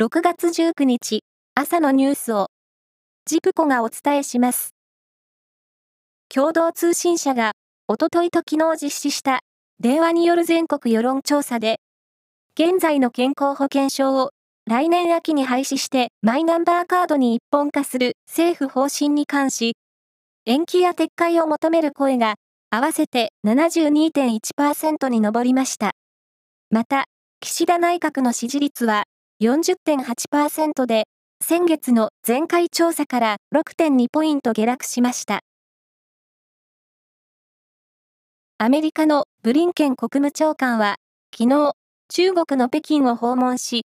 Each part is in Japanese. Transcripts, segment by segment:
6月19日、朝のニュースを、ジプコがお伝えします。共同通信社が、おとといと昨日実施した電話による全国世論調査で、現在の健康保険証を来年秋に廃止してマイナンバーカードに一本化する政府方針に関し、延期や撤回を求める声が合わせて72.1%に上りました。また、岸田内閣の支持率は40.8%で、先月の前回調査から6.2ポイント下落しました。アメリカのブリンケン国務長官は、昨日、中国の北京を訪問し、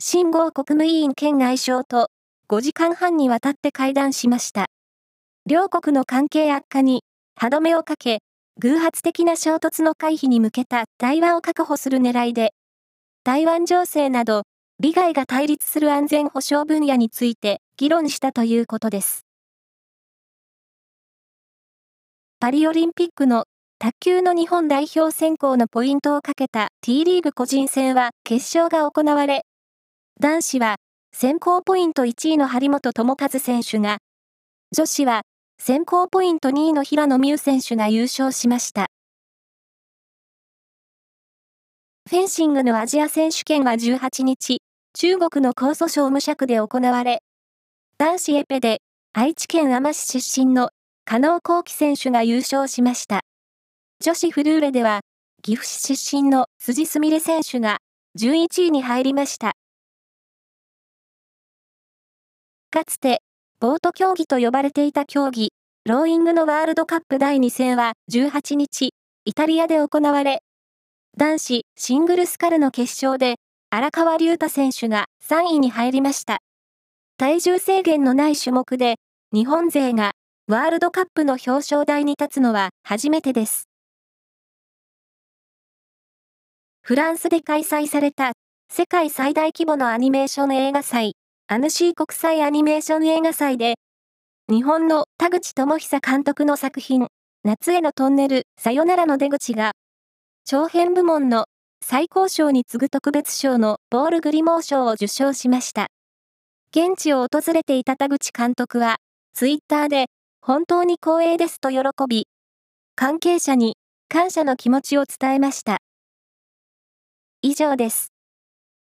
新郷国務委員兼外相と5時間半にわたって会談しました。両国の関係悪化に歯止めをかけ、偶発的な衝突の回避に向けた対話を確保する狙いで、台湾情勢など利害が対立する安全保障分野について議論したということです。パリオリンピックの卓球の日本代表選考のポイントをかけた T リーグ個人戦は決勝が行われ、男子は選考ポイント1位の張本智和選手が、女子は選考ポイント2位の平野美宇選手が優勝しました。フェンシングのアジア選手権は18日、中国の江蘇省無尺で行われ、男子エペで愛知県天市出身の加納幸喜選手が優勝しました。女子フルーレでは、岐阜市出身の辻すみれ選手が11位に入りました。かつて、ボート競技と呼ばれていた競技、ローイングのワールドカップ第2戦は18日、イタリアで行われ、男子シングルスカルの決勝で、荒川龍太選手が3位に入りました。体重制限のない種目で、日本勢がワールドカップの表彰台に立つのは初めてです。フランスで開催された世界最大規模のアニメーション映画祭、アヌシー国際アニメーション映画祭で、日本の田口智久監督の作品、夏へのトンネル、さよならの出口が、長編部門の最高賞に次ぐ特別賞のボールグリモー賞を受賞しました。現地を訪れていた田口監督は、ツイッターで、本当に光栄ですと喜び、関係者に感謝の気持ちを伝えました。以上です。